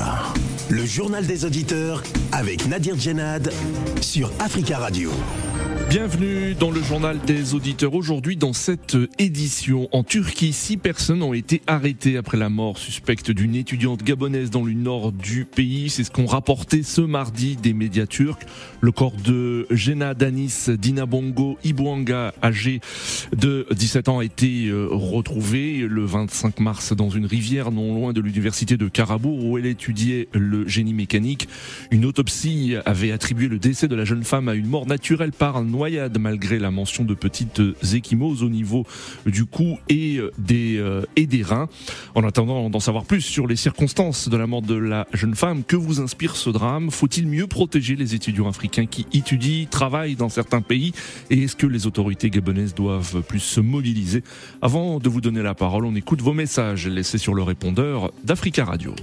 Africa. Le journal des auditeurs avec Nadir Djenad sur Africa Radio. Bienvenue dans le journal des auditeurs. Aujourd'hui, dans cette édition, en Turquie, six personnes ont été arrêtées après la mort suspecte d'une étudiante gabonaise dans le nord du pays. C'est ce qu'ont rapporté ce mardi des médias turcs. Le corps de Jena Danis Dinabongo Ibuanga, âgé de 17 ans, a été euh, retrouvé le 25 mars dans une rivière non loin de l'université de Karabour où elle étudiait le génie mécanique. Une autopsie avait attribué le décès de la jeune femme à une mort naturelle par noyade malgré la mention de petites échymoses au niveau du cou et des, euh, et des reins. En attendant d'en savoir plus sur les circonstances de la mort de la jeune femme, que vous inspire ce drame? Faut-il mieux protéger les étudiants africains qui étudient, travaillent dans certains pays? Et est-ce que les autorités gabonaises doivent plus se mobiliser? Avant de vous donner la parole, on écoute vos messages laissés sur le répondeur d'Africa Radio.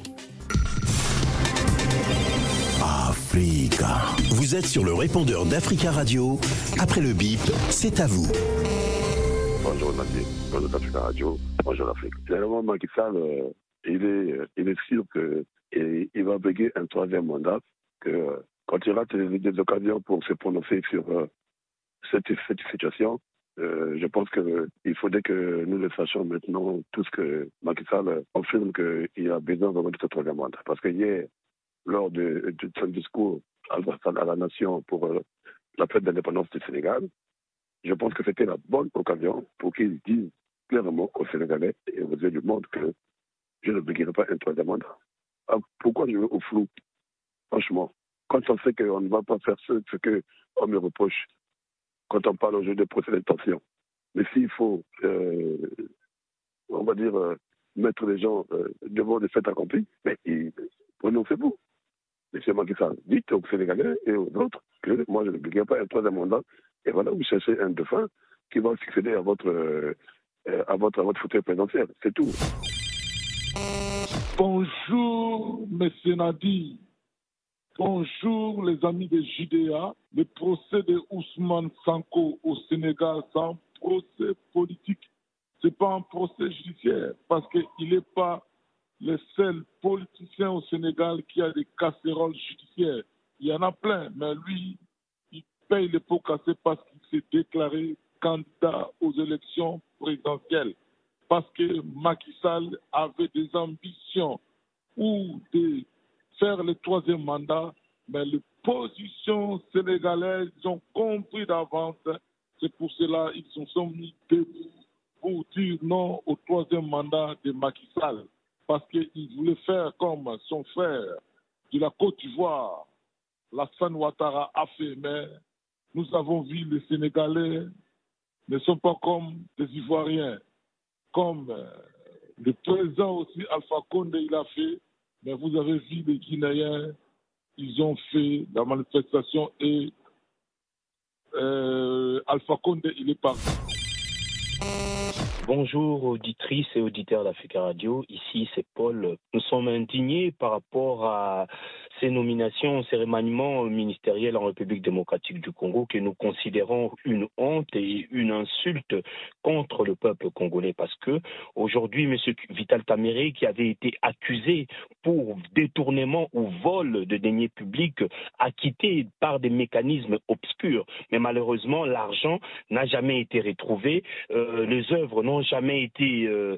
Africa. Vous êtes sur le répondeur d'Africa Radio. Après le bip, c'est à vous. Bonjour Nadir, bonjour d'Africa Radio, bonjour l'Afrique. Généralement, Macky Sall, euh, il, est, euh, il est sûr que et, il va béguer un troisième mandat, quand il rate des, occasions pour se prononcer sur euh, cette, situation, je pense qu'il faudrait que nous le sachions maintenant, tous que Macky Sall confirme qu'il a besoin vraiment de ce troisième mandat. Parce que hier, lors de son discours à, la nation pour euh, la fête d'indépendance du Sénégal, je pense que c'était la bonne occasion pour qu'il dise clairement aux Sénégalais et aux yeux du monde que je ne béguerai pas un troisième mandat. Ah, pourquoi je veux au flou? Franchement, quand on sait qu'on ne va pas faire ce, ce qu'on me reproche, quand on parle au jeu de procès d'intention, mais s'il faut, euh, on va dire, euh, mettre les gens devant des faits accomplis, mais prononcez-vous. Monsieur Macky Sall, dites aux Sénégalais et aux autres que moi je ne béguerai pas un troisième mandat, et voilà, vous cherchez un dauphin qui va succéder à votre, euh, à votre, votre fauteuil présidentiel. C'est tout. Bonjour, Monsieur Nadi. Bonjour, les amis de JDA. Le procès de Ousmane Sanko au Sénégal, c'est un procès politique. C'est pas un procès judiciaire parce qu'il n'est pas le seul politicien au Sénégal qui a des casseroles judiciaires. Il y en a plein, mais lui, il paye les pots cassés parce qu'il s'est déclaré candidat aux élections présidentielles. Parce que Macky Sall avait des ambitions ou de faire le troisième mandat, mais les positions sénégalaises ont compris d'avance. C'est pour cela qu'ils se sont mis debout pour dire non au troisième mandat de Macky Sall. Parce qu'il voulait faire comme son frère de la Côte d'Ivoire, Lassane Ouattara, a fait. Mais nous avons vu les Sénégalais ne sont pas comme des Ivoiriens. Comme euh, le président aussi, Alpha Condé, il a fait. Mais vous avez vu les Guinéens, ils ont fait la manifestation et euh, Alpha Condé, il est parti. Bonjour auditrices et auditeurs d'Africa Radio, ici c'est Paul. Nous sommes indignés par rapport à ces nominations, ces remaniements ministériels en République démocratique du Congo que nous considérons une honte et une insulte contre le peuple congolais parce que aujourd'hui, M. Vital Kamere, qui avait été accusé pour détournement ou vol de deniers publics, acquitté par des mécanismes obscurs. Mais malheureusement, l'argent n'a jamais été retrouvé, euh, les œuvres n'ont jamais été euh,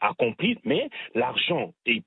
accomplies, mais l'argent est,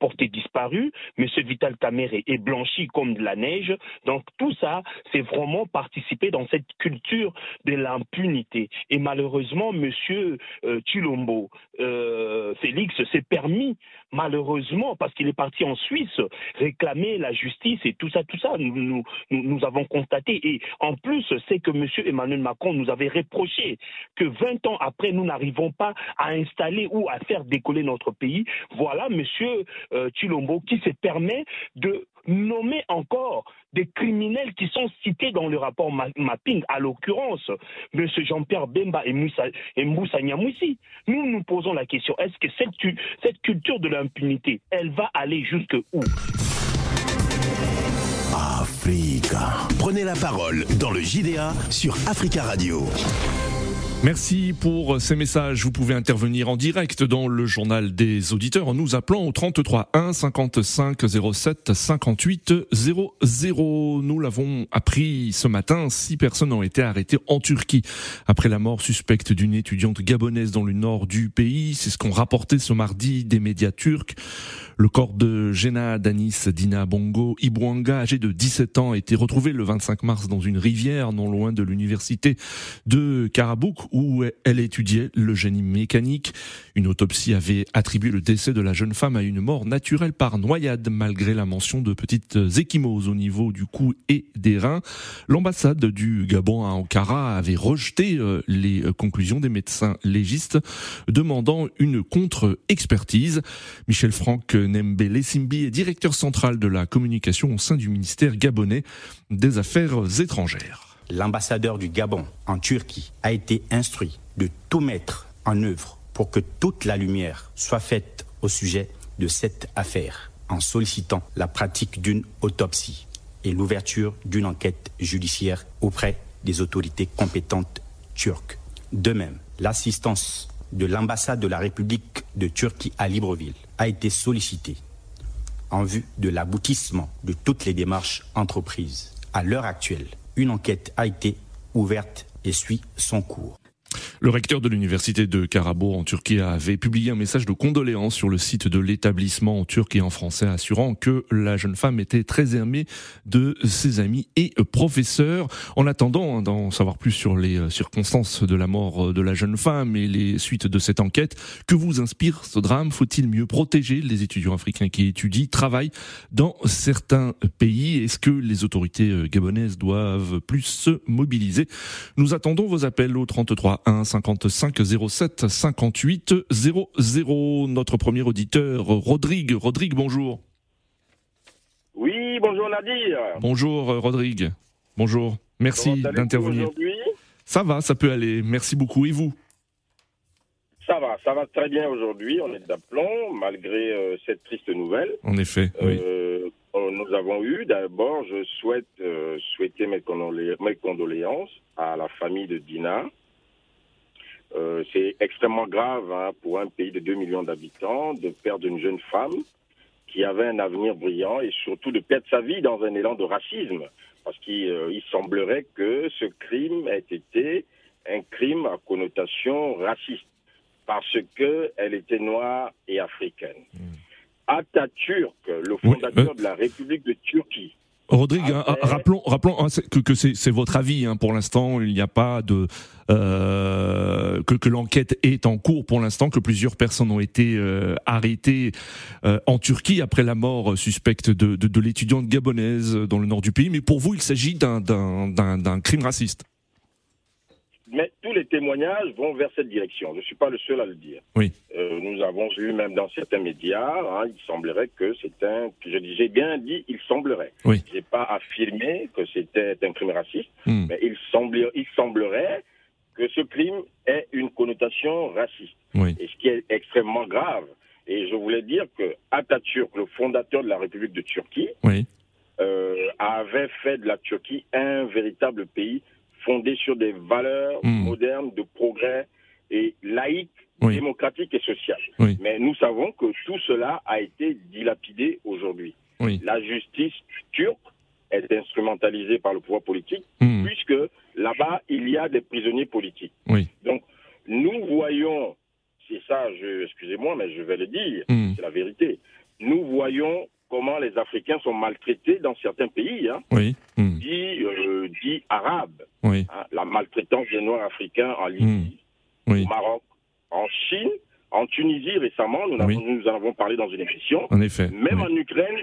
porté disparu. M. Vital Kamere est blanchi comme de la neige. Donc tout ça, c'est vraiment participer dans cette culture de l'impunité. Et malheureusement, Monsieur euh, Chilombo, euh, Félix s'est permis, malheureusement, parce qu'il est parti en Suisse, réclamer la justice et tout ça, tout ça, nous avons constaté. Et en plus, c'est que Monsieur Emmanuel Macron nous avait reproché que 20 ans après, nous n'arrivons pas à installer ou à faire décoller notre pays. Voilà Monsieur euh, Chilombo qui se permet de nommer encore des criminels qui sont cités dans le rapport mapping, à l'occurrence M. Jean-Pierre Bemba et Moussa. Nous nous posons la question, est-ce que cette, cette culture de l'impunité, elle va aller jusque où? Africa. Prenez la parole dans le JDA sur Africa Radio. Merci pour ces messages. Vous pouvez intervenir en direct dans le journal des auditeurs en nous appelant au 33 1 55 07 58 00. Nous l'avons appris ce matin, six personnes ont été arrêtées en Turquie après la mort suspecte d'une étudiante gabonaise dans le nord du pays. C'est ce qu'ont rapporté ce mardi des médias turcs. Le corps de Jena Danis Dina Bongo Ibouanga, âgé de 17 ans, a été retrouvé le 25 mars dans une rivière non loin de l'université de Karabouk où elle étudiait le génie mécanique. Une autopsie avait attribué le décès de la jeune femme à une mort naturelle par noyade malgré la mention de petites échymoses au niveau du cou et des reins. L'ambassade du Gabon à Ankara avait rejeté euh, les conclusions des médecins légistes demandant une contre-expertise. Michel Franck Nembele Simbi est directeur central de la communication au sein du ministère gabonais des Affaires étrangères. L'ambassadeur du Gabon en Turquie a été instruit de tout mettre en œuvre pour que toute la lumière soit faite au sujet de cette affaire en sollicitant la pratique d'une autopsie et l'ouverture d'une enquête judiciaire auprès des autorités compétentes turques. De même, l'assistance de l'ambassade de la République de Turquie à Libreville a été sollicitée en vue de l'aboutissement de toutes les démarches entreprises. À l'heure actuelle, une enquête a été ouverte et suit son cours. Le recteur de l'université de Karabo en Turquie avait publié un message de condoléances sur le site de l'établissement en turc et en français assurant que la jeune femme était très aimée de ses amis et professeurs. En attendant d'en savoir plus sur les euh, circonstances de la mort de la jeune femme et les suites de cette enquête, que vous inspire ce drame? Faut-il mieux protéger les étudiants africains qui étudient, travaillent dans certains pays? Est-ce que les autorités euh, gabonaises doivent plus se mobiliser? Nous attendons vos appels au 33 1 55 07 58 00. Notre premier auditeur, Rodrigue. Rodrigue, bonjour. Oui, bonjour Nadir. Bonjour Rodrigue. Bonjour. Merci d'intervenir. Ça va, ça peut aller. Merci beaucoup. Et vous? Ça va, ça va très bien aujourd'hui. On est d'aplomb malgré euh, cette triste nouvelle. En effet, oui. Euh, nous avons eu, d'abord, je souhaite euh, souhaiter mes, mes condoléances à la famille de Dina, euh, c'est extrêmement grave hein, pour un pays de 2 millions d'habitants de perdre une jeune femme qui avait un avenir brillant et surtout de perdre sa vie dans un élan de racisme. Parce qu'il euh, semblerait que ce crime ait été un crime à connotation raciste parce qu'elle était noire et africaine. Mmh. Atatürk, le fondateur de la République de Turquie, Rodrigue, hein, rappelons, rappelons hein, que, que c'est votre avis hein, pour l'instant. Il n'y a pas de euh, que, que l'enquête est en cours pour l'instant, que plusieurs personnes ont été euh, arrêtées euh, en Turquie après la mort suspecte de, de, de l'étudiante gabonaise dans le nord du pays. Mais pour vous, il s'agit d'un crime raciste. Mais tous les témoignages vont vers cette direction. Je ne suis pas le seul à le dire. Oui. Euh, nous avons vu même dans certains médias, hein, il semblerait que c'est un. Je j'ai bien dit, il semblerait. Oui. J'ai pas affirmé que c'était un crime raciste, Hmm. mais il, il semblerait que ce crime ait une connotation raciste. Oui. Et ce qui est extrêmement grave. Et je voulais dire que Atatürk, le fondateur de la République de Turquie, Oui. euh, avait fait de la Turquie un véritable pays fondé sur des valeurs Mm. modernes de progrès et laïques, Oui. démocratiques et sociales. Oui. Mais nous savons que tout cela a été dilapidé aujourd'hui. Oui. La justice turque est instrumentalisée par le pouvoir politique Hmm. puisque là-bas, il y a des prisonniers politiques. Donc, nous voyons, c'est ça, excusez-moi, mais je vais le dire, Hmm. c'est la vérité. Nous voyons comment les Africains sont maltraités dans certains pays, hein, Oui. Hmm. dits, euh, dits arabes. Oui. hein. la maltraitance des Noirs africains en Libye, Oui. au Maroc, en Chine, en Tunisie récemment, nous, Oui. avons- nous en avons parlé dans une émission. En effet. Même en Ukraine,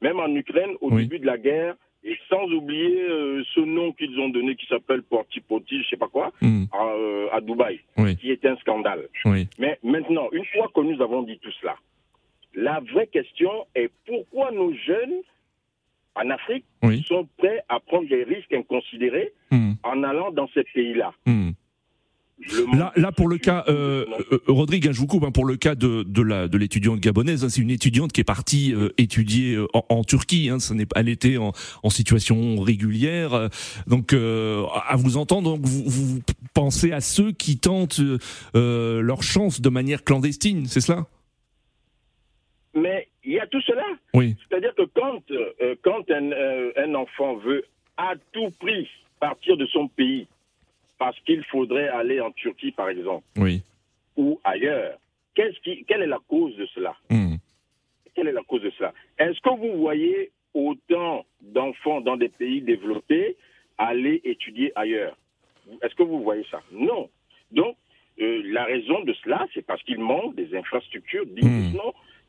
même en Ukraine, au début de la guerre, et sans oublier euh, ce nom qu'ils ont donné qui s'appelle Portipoti, je sais pas quoi, Hmm. à, euh, à Dubaï, Oui. qui est un scandale. Oui. Mais maintenant, une fois que nous avons dit tout cela, la vraie question est pourquoi nos jeunes en Afrique Oui. sont prêts à prendre des risques inconsidérés Hmm. en allant dans ces pays-là? Hmm. Là, là, pour le cas, euh, euh, Rodrigue, hein, je vous coupe, hein, pour le cas de, de la de l'étudiante gabonaise, hein, c'est une étudiante qui est partie euh, étudier euh, en, en, Turquie. Hein, ça n'est, elle était en, en situation régulière. donc, à vous entendre, donc vous, vous, pensez à ceux qui tentent leur chance de manière clandestine, c'est cela? Mais il y a tout cela. Oui. C'est-à-dire que quand quand un, un enfant veut à tout prix partir de son pays parce qu'il faudrait aller en Turquie, par exemple, oui. ou ailleurs. Qui, quelle est la cause de cela? Mmh. Quelle est la cause de cela? Est-ce que vous voyez autant d'enfants dans des pays développés aller étudier ailleurs? Est-ce que vous voyez ça? Non. Donc, euh, la raison de cela, c'est parce qu'il manque des infrastructures dignes mmh.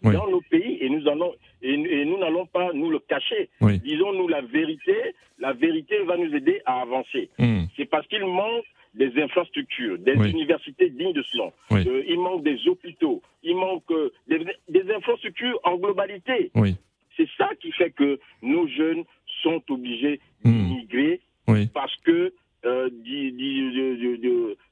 Oui. dans nos pays et nous allons et, et nous n'allons pas nous le cacher. Oui. Disons-nous la vérité, la vérité va nous aider à avancer. Mmh. C'est parce qu'il manque des infrastructures, des oui. universités dignes de ce nom. Oui. Euh, il manque des hôpitaux, il manque euh, des, des, infrastructures en globalité. Oui. C'est ça qui fait que nos jeunes sont obligés mmh. d'immigrer parce que, euh,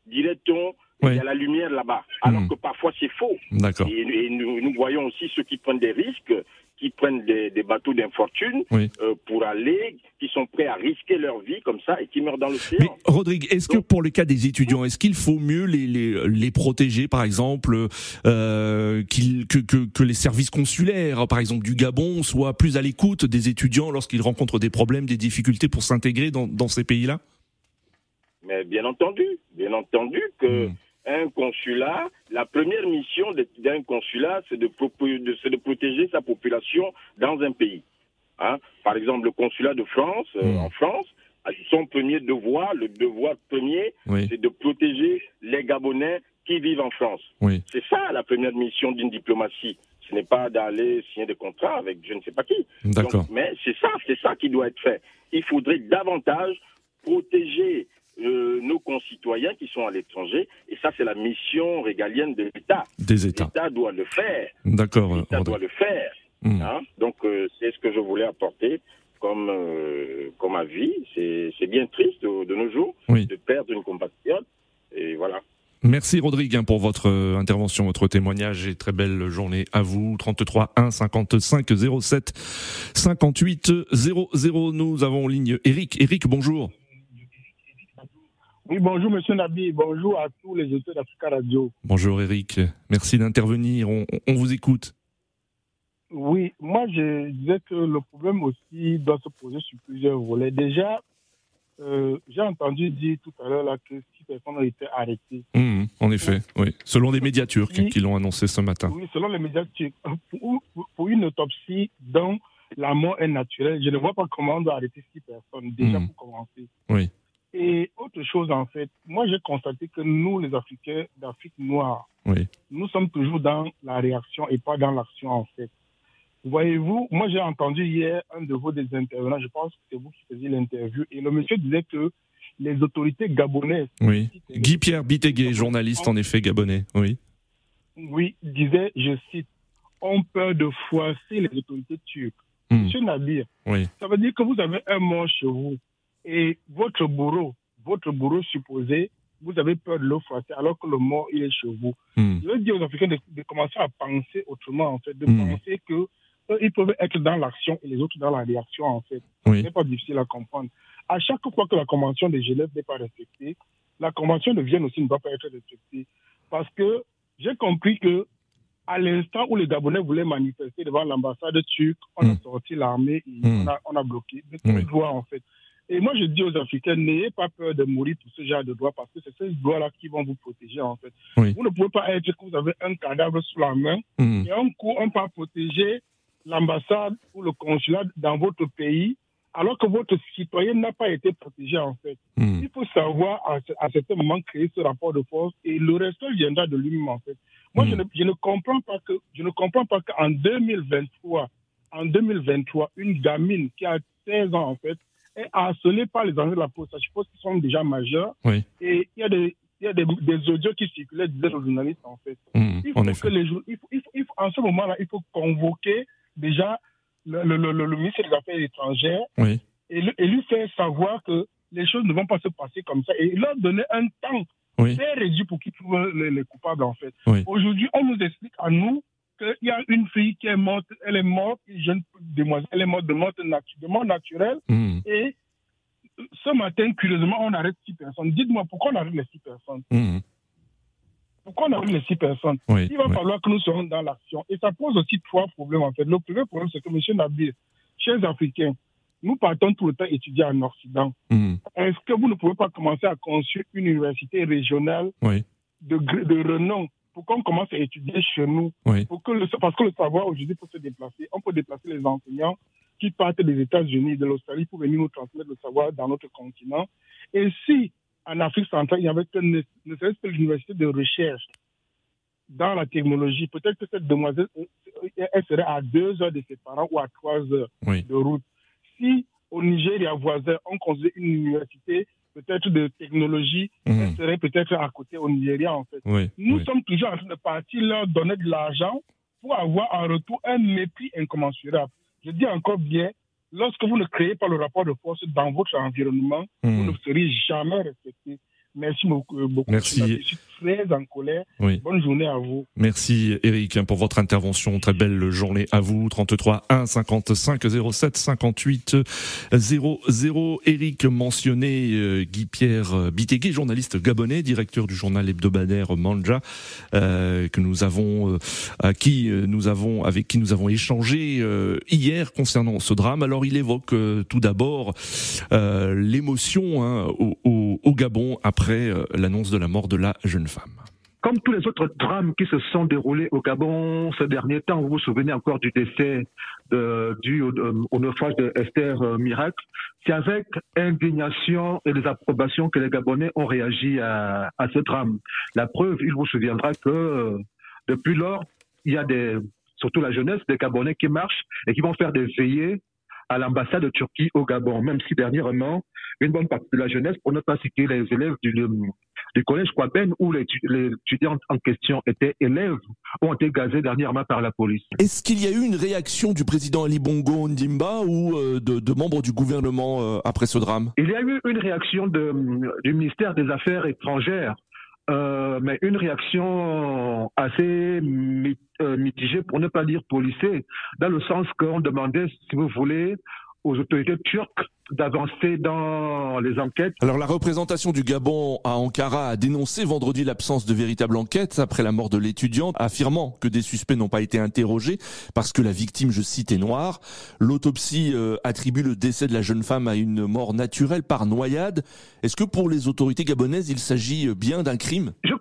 dirait-on, il y a la lumière là-bas. Alors mmh. que parfois c'est faux. D'accord. Et, et nous, nous, voyons aussi ceux qui prennent des risques, qui prennent des, des bateaux d'infortune oui. euh, pour aller, qui sont prêts à risquer leur vie comme ça et qui meurent dans l'océan. Mais Rodrigue, est-ce que pour le cas des étudiants, est-ce qu'il faut mieux les, les, les protéger, par exemple, euh, que, que, que les services consulaires, par exemple du Gabon, soient plus à l'écoute des étudiants lorsqu'ils rencontrent des problèmes, des difficultés pour s'intégrer dans, dans ces pays-là? Mais bien entendu, bien entendu que. Mmh un consulat, la première mission d'un consulat, c'est de, de, de, protéger sa population dans un pays. Hein? Par exemple, le consulat de France, euh, Hmm. en France, son premier devoir, le devoir premier, oui. c'est de protéger les Gabonais qui vivent en France. Oui. C'est ça la première mission d'une diplomatie. Ce n'est pas d'aller signer des contrats avec je ne sais pas qui. Mais c'est ça, c'est ça qui doit être fait. Il faudrait davantage protéger euh, nos concitoyens qui sont à l'étranger. Et ça, c'est la mission régalienne de l'État. Des États. L'État doit le faire. D'accord. L'État doit le faire. Mmh. Hein Donc, euh, c'est ce que je voulais apporter comme, euh, comme avis. C'est bien triste de, nos jours oui. de perdre une compatriote. Et voilà. Merci Rodrigue hein, pour votre intervention, votre témoignage et très belle journée à vous. 33 1 55 07 58 00. Nous avons en ligne Eric. Eric, bonjour. Oui, bonjour Monsieur Nabi, bonjour à tous les auteurs d'Africa Radio. Bonjour Eric, merci d'intervenir, on, on, vous écoute. Oui, moi je disais que le problème aussi doit se poser sur plusieurs volets. Déjà, euh, j'ai entendu dire tout à l'heure que six personnes ont été arrêtées. Mmh, en effet, oui. Selon les médias turcs qui l'ont annoncé ce matin. Oui, selon les médias turcs. Pour, pour, une autopsie dont la mort est naturelle, je ne vois pas comment on doit arrêter six personnes, déjà mmh. pour commencer. Oui. Et autre chose, en fait, moi j'ai constaté que nous, les Africains d'Afrique noire, oui. nous sommes toujours dans la réaction et pas dans l'action, en fait. Voyez-vous, moi j'ai entendu hier un de vos des intervenants, je pense que c'est vous qui faisiez l'interview, et le monsieur disait que les autorités gabonaises. Oui. Guy-Pierre Biteguet, journaliste en effet gabonais, oui. Oui, disait, je cite, ont peur de froisser les autorités turques. Mmh. Monsieur Nabir, oui. ça veut dire que vous avez un mort chez vous et votre bourreau, votre bourreau supposé, vous avez peur de le froisser alors que le mort, il est chez vous. Mmh. Je veux dire aux Africains de, de, commencer à penser autrement, en fait, de mmh. penser que ils peuvent être dans l'action et les autres dans la réaction, en fait. Oui. Ce n'est pas difficile à comprendre. À chaque fois que la Convention de Genève n'est pas respectée, la Convention de Vienne aussi ne va pas être respectée. Parce que j'ai compris que à l'instant où les Gabonais voulaient manifester devant l'ambassade turque, on mmh. a sorti l'armée et mmh. on, a, on, a, bloqué. Mais oui. droit, en fait. Et moi, je dis aux Africains, n'ayez pas peur de mourir pour ce genre de droits parce que c'est ces droits-là qui vont vous protéger, en fait. Oui. Vous ne pouvez pas être que vous avez un cadavre sous la main mmh. et un coup, on peut protéger l'ambassade ou le consulat dans votre pays alors que votre citoyen n'a pas été protégé, en fait. Mmh. Il faut savoir à, à certains moments créer ce rapport de force et le reste viendra de lui-même, en fait. Moi, mmh. je, ne, je, ne, comprends pas que je ne comprends pas qu'en 2023, en 2023, une gamine qui a 16 ans, en fait, est harcelée par les enjeux de la poste. Je suppose qu'ils sont déjà majeurs. Oui. Et il y a des, il y a des, des audios qui circulaient, disaient aux journalistes, en fait. Mmh, il faut en que les, il faut, il faut, il faut, en ce moment-là, il faut convoquer déjà le, le, le, le, ministre des Affaires étrangères oui. et, et, lui faire savoir que les choses ne vont pas se passer comme ça et leur donner un temps Oui. C'est réduit pour qu'ils trouvent les, les coupables, en fait. Oui. Aujourd'hui, on nous explique à nous qu'il y a une fille qui est morte, elle est morte, une jeune demoiselle, elle est morte de mort, de mort naturelle, Mhm. et ce matin, curieusement, on arrête six personnes. Dites-moi pourquoi on arrête les six personnes? Mhm. Pourquoi on arrête les six personnes? Oui, Il va oui. falloir que nous soyons dans l'action. Et ça pose aussi trois problèmes, en fait. Le premier problème, c'est que, M. Nabir, chers Africains, nous partons tout le temps étudier en Occident. Mhm. Est-ce que vous ne pouvez pas commencer à construire une université régionale Oui. de, gr- de renom pour qu'on commence à étudier chez nous Oui. pour que le, Parce que le savoir aujourd'hui peut se déplacer. On peut déplacer les enseignants qui partent des États-Unis, de l'Australie pour venir nous transmettre le savoir dans notre continent. Et si en Afrique centrale, il n'y avait que ne, ne serait-ce que l'université de recherche dans la technologie, peut-être que cette demoiselle, euh, elle serait à deux heures de ses parents ou à trois heures Oui. de route. Si au Nigeria voisin, on construisait une université peut-être de technologie, Mhm. elle serait peut-être à côté au Nigeria en fait. Oui. Nous oui. sommes toujours en train de partir leur donner de l'argent pour avoir en retour un mépris incommensurable. Je dis encore bien, lorsque vous ne créez pas le rapport de force dans votre environnement, vous Mhm. ne serez jamais respecté. Merci beaucoup. beaucoup. Merci. Très en colère. Oui. Bonne journée à vous. Merci Eric hein, pour votre intervention. Très belle journée à vous. 33 1 55 07 58 00. Eric mentionné euh, Guy-Pierre Bitégué, journaliste gabonais, directeur du journal hebdomadaire Manja, euh, que nous avons, euh, à qui euh, nous avons, avec qui nous avons échangé euh, hier concernant ce drame. Alors il évoque euh, tout d'abord euh, l'émotion hein, au, au- au Gabon après euh, l'annonce de la mort de la jeune Comme tous les autres drames qui se sont déroulés au Gabon ces derniers temps, vous vous souvenez encore du décès de- dû au, euh, au naufrage de Esther euh, Miracle, c'est avec indignation et désapprobation que les Gabonais ont réagi à, ce drame. La preuve, il vous souviendra que euh, depuis lors, il y a surtout la jeunesse, des Gabonais qui marchent et qui vont faire des veillées à l'ambassade de Turquie au Gabon, même si dernièrement, une bonne partie de la jeunesse, pour ne pas citer les élèves du, du collège Kwaben où les, étudiants en question étaient élèves ont été gazés dernièrement par la police. Est-ce qu'il y a eu une réaction du président Ali Bongo Ndimba ou euh, de, de membres du gouvernement euh, après ce drame? Il y a eu une réaction de, du ministère des Affaires étrangères, euh, mais une réaction assez mi- euh, mitigée, pour ne pas dire policée, dans le sens qu'on demandait, si vous voulez, aux autorités turques d'avancer dans les enquêtes. Alors la représentation du Gabon à Ankara a dénoncé vendredi l'absence de véritable enquête après la mort de l'étudiante, affirmant que des suspects n'ont pas été interrogés parce que la victime, je cite, est noire. L'autopsie euh, attribue le décès de la jeune femme à une mort naturelle par noyade. Est-ce que pour les autorités gabonaises, il s'agit bien d'un crime? Je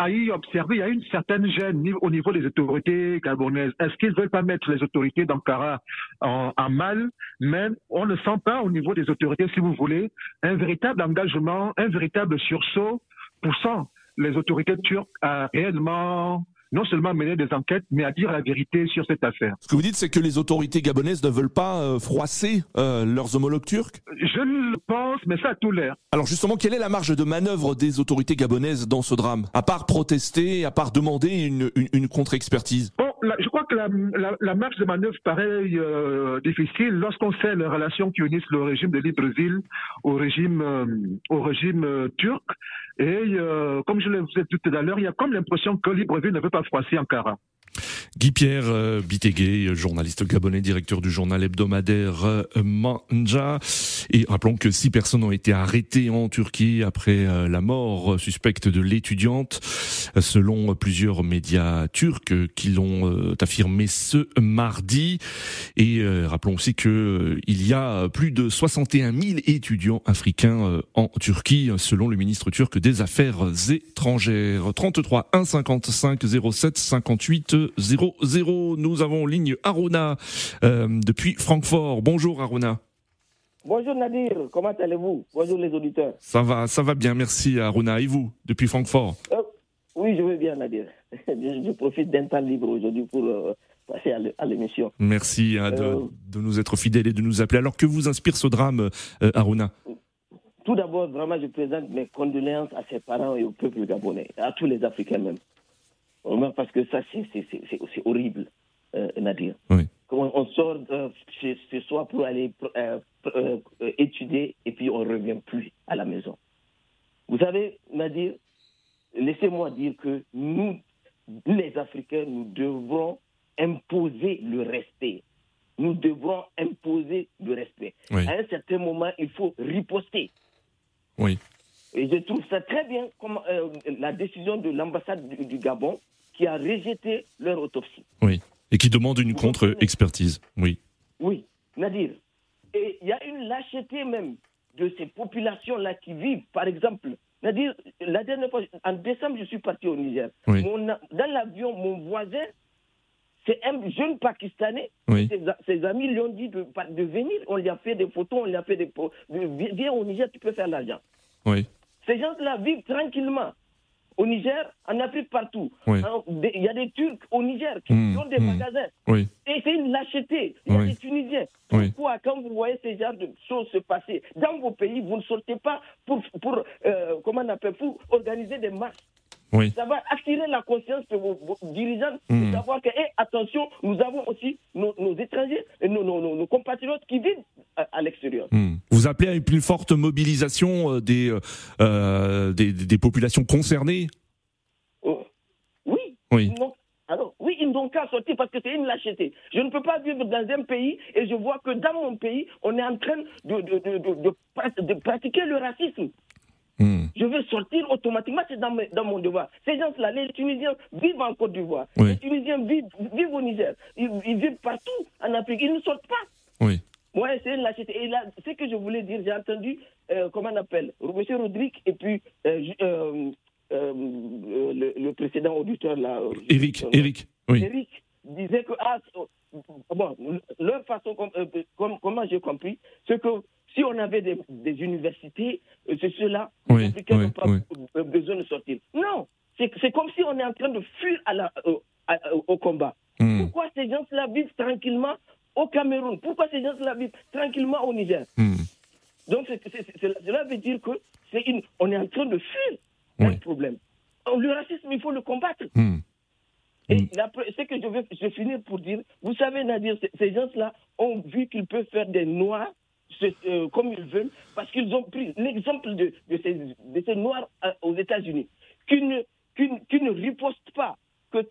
qu'à y observer, il y a une certaine gêne au niveau des autorités gabonaises. Est-ce qu'ils ne veulent pas mettre les autorités d'Ankara en, en mal? Mais on ne sent pas au niveau des autorités, si vous voulez, un véritable engagement, un véritable sursaut poussant les autorités turques à réellement non seulement mener des enquêtes, mais à dire la vérité sur cette affaire. Ce que vous dites, c'est que les autorités gabonaises ne veulent pas euh, froisser euh, leurs homologues turcs? Je le pense, mais ça a tout l'air. Alors justement, quelle est la marge de manœuvre des autorités gabonaises dans ce drame? À part protester, à part demander une, une, une contre-expertise? Bon, la, la, marge de manœuvre paraît euh, difficile lorsqu'on sait les relations qui unissent le régime de Libreville au régime, euh, au régime euh, turc. Et comme je le dit tout à l'heure, il y a comme l'impression que Libreville ne veut pas froisser Ankara. Guy-Pierre euh, Bitégué, journaliste gabonais, directeur du journal hebdomadaire euh, Manja. Et rappelons que six personnes ont été arrêtées en Turquie après euh, la mort suspecte de l'étudiante, euh, selon plusieurs médias turcs euh, qui l'ont euh, affirmé ce mardi. Et euh, rappelons aussi que euh, il y a plus de 61 000 étudiants africains euh, en Turquie, selon le ministre turc des Affaires étrangères. 33 1 55 07 58 00. Nous avons ligne Aruna euh, depuis Francfort. Bonjour Aruna. Bonjour Nadir, comment allez-vous? Bonjour les auditeurs. Ça va, ça va bien, merci Aruna. Et vous, depuis Francfort? Euh, oui, je vais bien Nadir. je, je profite d'un temps libre aujourd'hui pour euh, passer à l'é- à l'émission. Merci hein, de, Euh. de nous être fidèles et de nous appeler. Alors que vous inspire ce drame, Aruna Tout d'abord, vraiment, je présente mes condoléances à ses parents et au peuple gabonais, à tous les Africains même. Parce que ça, c'est- horrible, euh, Nadir. Oui. On sort euh, chez, chez soi pour aller euh, étudier et puis on ne revient plus à la maison. Vous savez, Nadir, dire que nous, les Africains, nous devrons imposer le respect. Nous devrons imposer le respect. À un certain moment, il faut riposter. Oui. Et je trouve ça très bien comme euh, la décision de l'ambassade du, Gabon qui a rejeté leur autopsie. Oui. Et qui demande une contre-expertise. Oui. Oui. Nadir. Et il y a une lâcheté même de ces populations-là qui vivent, par exemple, Nadir, la dernière fois, en décembre, je suis parti au Niger. dans l'avion, mon voisin, c'est un jeune Pakistanais. Ses, amis lui ont dit de, de, venir. On lui a fait des photos, on lui a fait des. Viens au Niger, tu peux faire l'argent. Oui. Ces gens-là vivent tranquillement. Au Niger, en Afrique, partout. Il y a des Turcs au Niger qui mmh, ont des mmh. magasins. Et c'est une lâcheté. Il y a des Tunisiens. Pourquoi, quand vous voyez ces genres de choses se passer dans vos pays, vous ne sortez pas pour, pour euh, comment on appelle, pour organiser des marches ça va attirer la conscience de vos, dirigeants de hmm. savoir que, eh, attention, nous avons aussi nos, étrangers, nos, nos, compatriotes qui vivent à, l'extérieur. Hmm. Vous appelez à une plus forte mobilisation euh, euh, euh, des, des, populations concernées? Oh, Oui. Oui. alors, oui, ils n'ont qu'à sortir parce que c'est une lâcheté. Je ne peux pas vivre dans un pays et je vois que dans mon pays, on est en train de, de pratiquer le racisme. Hmm. Je veux sortir automatiquement, c'est dans, dans, mon devoir. Ces gens-là, les Tunisiens vivent en Côte d'Ivoire. Les Tunisiens vivent, vivent, au Niger. Ils, vivent partout en Afrique. Ils ne sortent pas. Oui. Ouais, c'est lâcheté. Et là, ce que je voulais dire, j'ai entendu, euh, comment on appelle, M. Rodrigue et puis euh, euh, le, précédent auditeur là. Eric, Eric, oui. Eric disait que, ah, bon, leur façon, comme, comment j'ai compris, c'est que si on avait des, universités, euh, c'est cela, les Africains n'ont pas besoin de sortir. Non, c'est comme si on est en train de fuir à la, au combat. Hmm. Pourquoi ces gens-là vivent tranquillement au Cameroun? Pourquoi ces gens-là vivent tranquillement au Niger? Hmm. Donc cela veut dire que une, on est en train de fuir un problème. Le racisme, il faut le combattre. Hmm. Et ce que je vais, je vais finir pour dire, vous savez, Nadir, ces gens-là ont vu qu'ils peuvent faire des noirs euh, comme ils veulent, parce qu'ils ont pris l'exemple de, de, ces, de, ces, Noirs euh, aux États-Unis, qui ne, qui, ne ripostent pas, que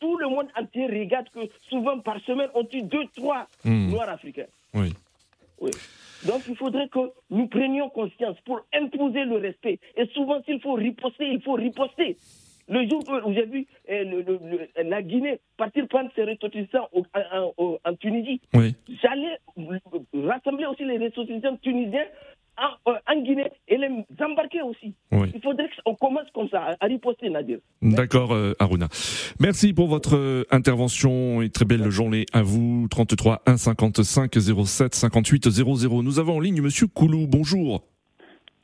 tout le monde entier regarde que souvent par semaine, on tue deux, trois hmm. Noirs africains. Oui. oui. Donc il faudrait que nous prenions conscience pour imposer le respect. Et souvent, s'il faut riposter, il faut riposter. Le jour où j'ai vu euh, la Guinée partir prendre ses ressortissants en, Tunisie, j'allais rassembler aussi les ressortissants tunisiens en, euh, Guinée et les embarquer aussi. Il faudrait qu'on commence comme ça, à riposter, Nadir. D'accord, euh, Aruna. Merci pour votre intervention et très belle journée à vous. 33 1 55 07 58 00. Nous avons en ligne Monsieur Koulou. Bonjour.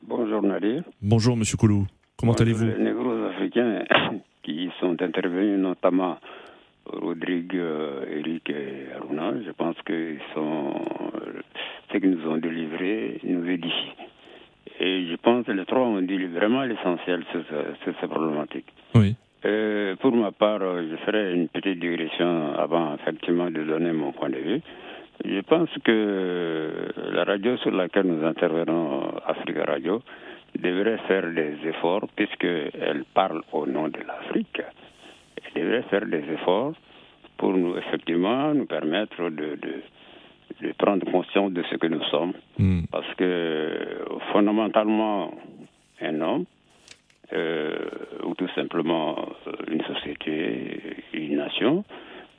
Bonjour, Nadir. Bonjour, Monsieur Koulou. Comment allez-vous? Africains qui sont intervenus, notamment Rodrigue, euh, Eric et Aruna, je pense que sont, ce qu'ils nous ont délivré nous édifie. Et je pense que les trois ont dit vraiment l'essentiel sur, cette problématique. Oui. Euh, pour ma part, je ferai une petite digression avant effectivement de donner mon point de vue. Je pense que la radio sur laquelle nous intervenons, Africa Radio, devrait faire des efforts, puisqu'elle parle au nom de l'Afrique, elle devrait faire des efforts pour nous, effectivement, nous permettre de, de, prendre conscience de ce que nous sommes. Hmm. Parce que, fondamentalement, un homme, euh, ou tout simplement euh, une société, une nation,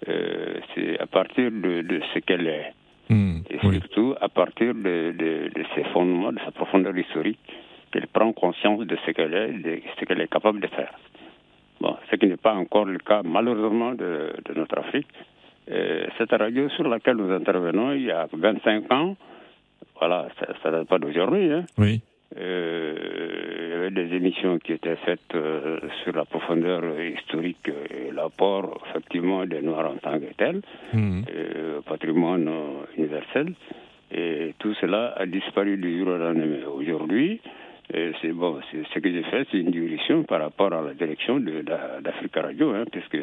euh, c'est à partir de, ce qu'elle est. Hmm. Et surtout à partir de, de, ses fondements, de sa profondeur historique, qu'elle prend conscience de ce qu'elle est, de ce qu'elle est capable de faire. Bon, ce qui n'est pas encore le cas, malheureusement, de, notre Afrique. Euh, cette radio sur laquelle nous intervenons il y a 25 ans, voilà, ça ne date pas d'aujourd'hui. Hein. Oui. Euh, il y avait des émissions qui étaient faites euh, sur la profondeur historique et l'apport, effectivement, des Noirs en tant que tel, mmh. patrimoine universel. Et tout cela a disparu du jour au lendemain. Aujourd'hui, c'est bon, ce que j'ai fait, c'est une direction par rapport à la direction d'Africa Radio, hein, puisque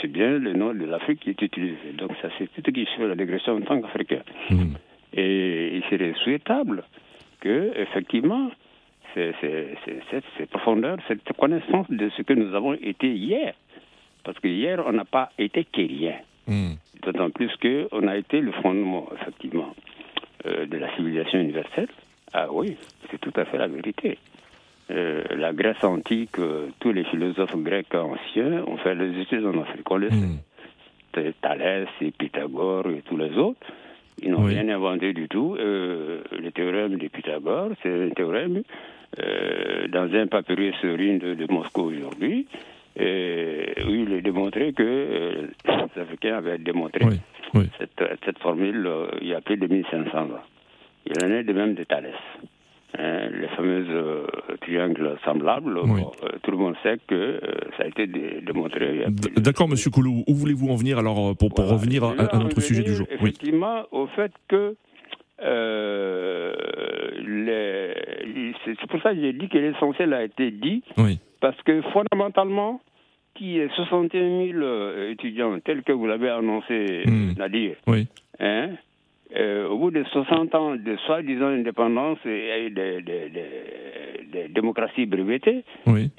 c'est bien le nom de l'Afrique qui est utilisé. Donc ça, c'est tout ce qui fait la digression en tant qu'Africain. Hmm. Et il serait souhaitable que, effectivement, cette profondeur, cette connaissance de ce que nous avons été hier. Parce que hier, on n'a pas été rien. Hmm. D'autant plus qu'on a été le fondement, effectivement, euh, de la civilisation universelle. Ah oui, c'est tout à fait la vérité. Euh, la Grèce antique, euh, tous les philosophes grecs anciens ont fait des études en Afrique. On le sait. Thalès et Pythagore et tous les autres. Ils n'ont rien inventé du tout. Euh, le théorème de Pythagore, c'est un théorème dans un papyrus rune de, de Moscou aujourd'hui. où il est démontré que les Africains avaient démontré Cette, cette, formule il y a plus de 1500 ans. Il en est de même de Thalès. Hein, les fameux euh, triangles semblables, euh, tout le monde sait que euh, ça a été démontré. D'accord, Monsieur Koulou. Où voulez-vous en venir alors pour, pour revenir à, notre sujet du jour? Effectivement, au fait que c'est pour ça que j'ai dit que l'essentiel a été dit. Parce que fondamentalement, qui est 61 000 étudiants, tel que vous l'avez annoncé, hmm. Nadir, oui. Hein, euh, au bout de 60 ans de soi-disant indépendance et des de, démocraties brevetées,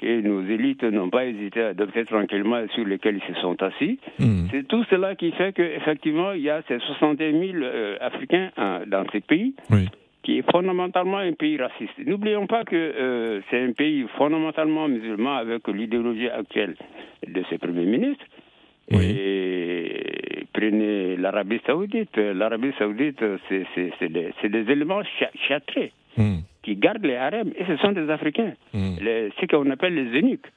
et nos élites n'ont pas hésité à adopter tranquillement sur lesquelles ils se sont assis, hmm. c'est tout cela qui fait qu'effectivement, il y a ces 61 000 euh, Africains hein, dans ces pays. qui est fondamentalement un pays raciste. N'oublions pas que euh, c'est un pays fondamentalement musulman avec l'idéologie actuelle de ses premiers ministres. Et prenez l'Arabie Saoudite. L'Arabie Saoudite, c'est des, des, éléments châtrés hmm. qui gardent les harems. Et ce sont des Africains. Hmm. ce qu'on appelle les eunuques.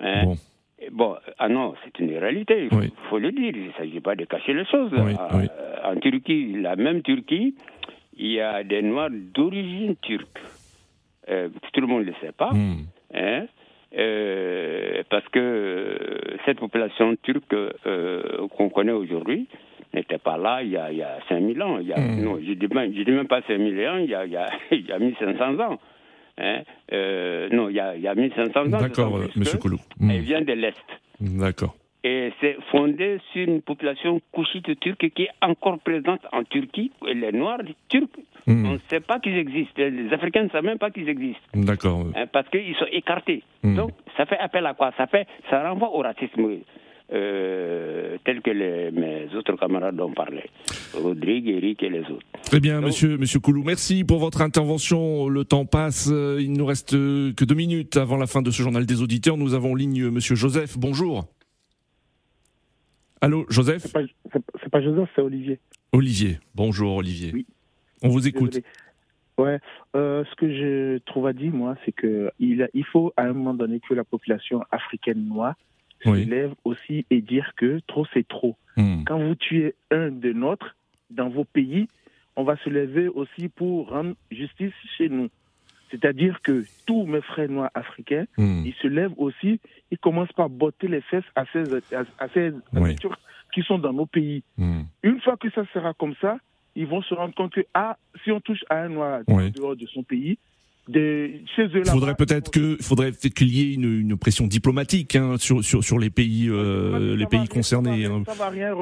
Hein? Bon. ah non, c'est une réalité, il faut, le dire. Il ne s'agit pas de cacher les choses. Ah, en Turquie, la même Turquie, il y a des Noirs d'origine turque. Euh, tout le monde ne le sait pas. Hmm. Hein? Euh, parce que euh, cette population turque euh, qu'on connaît aujourd'hui n'était pas là il y a, il y a 5000 ans. Il y a, hmm. Non, je ne dis, même, dis même pas 5000 ans, il y a, il y a, il y a 1500 ans. Hein? Euh, non, il y a, il y a 1500 ans. D'accord, Monsieur Koulou. Hmm. Elle vient de l'Est. D'accord. Et c'est fondé sur une population couchite turque qui est encore présente en Turquie. Et les Noirs turcs, hmm. on ne sait pas qu'ils existent. Les Africains ne savent même pas qu'ils existent. D'accord. Hein, parce qu'ils sont écartés. Hmm. Donc, ça fait appel à quoi? Ça, fait, ça renvoie au racisme. Euh, tel que les, mes autres camarades ont parlé, Rodrigue, Eric et les autres. Très bien, monsieur, monsieur Koulou, merci pour votre intervention. Le temps passe, il nous reste que deux minutes avant la fin de ce journal des auditeurs. Nous avons en ligne monsieur Joseph. Bonjour. Allô, Joseph? C'est pas, Joseph, c'est Olivier. Olivier, bonjour Olivier. Oui. On vous écoute. Ouais, euh, ce que je trouve à dire, moi, c'est que il, il faut à un moment donné que la population africaine noire se lève aussi et dire que trop c'est trop. Hmm. Quand vous tuez un de nôtres dans vos pays, on va se lever aussi pour rendre justice chez nous. C'est-à-dire que tous mes frères noirs africains, hmm. ils se lèvent aussi, ils commencent par botter les fesses à ces, à, ces qui sont dans nos pays. Hmm. Une fois que ça sera comme ça, ils vont se rendre compte que ah, si on touche à un noir dehors de son pays, de, chez eux Il faudrait peut-être que, faudrait qu'il y ait une, une pression diplomatique hein, sur, sur, sur les pays, euh, les pays concernés, hein.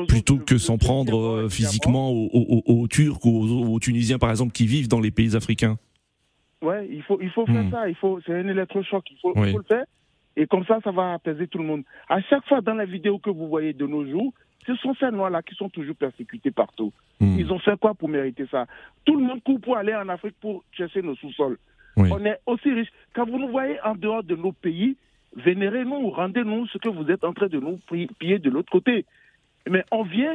plutôt que s'en prendre euh, physiquement aux, aux, aux, Turcs ou aux Tunisiens par exemple qui vivent dans les pays africains. Ouais, il faut, il faut faire hmm. ça. Il faut, c'est un électrochoc. Il faut, il faut le faire. Et comme ça, ça va apaiser tout le monde. À chaque fois dans la vidéo que vous voyez de nos jours, ce sont ces noirs-là qui sont toujours persécutés partout. Hmm. Ils ont fait quoi pour mériter ça? Tout le monde court pour aller en Afrique pour chercher nos sous-sols. On est aussi riches. Quand vous nous voyez en dehors de nos pays, vénérez-nous, rendez-nous ce que vous êtes en train de nous piller de l'autre côté. Mais on vient,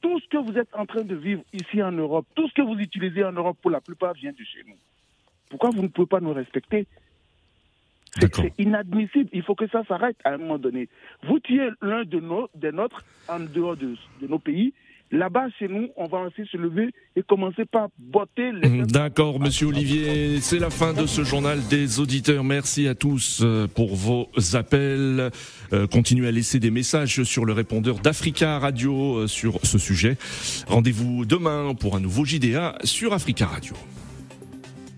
tout ce que vous êtes en train de vivre ici en Europe, tout ce que vous utilisez en Europe, pour la plupart, vient de chez nous. Pourquoi vous ne pouvez pas nous respecter? C'est inadmissible. Il faut que ça s'arrête à un moment donné. Vous tuez l'un de nos, des nôtres en dehors de, nos pays. Là-bas, chez nous, on va aussi se lever et commencer par botter les... Mmh, d'accord, monsieur Olivier. C'est la fin de ce journal des auditeurs. Merci à tous euh, pour vos appels. Euh, continuez à laisser des messages sur le répondeur d'Africa Radio euh, sur ce sujet. Rendez-vous demain pour un nouveau JDA sur Africa Radio.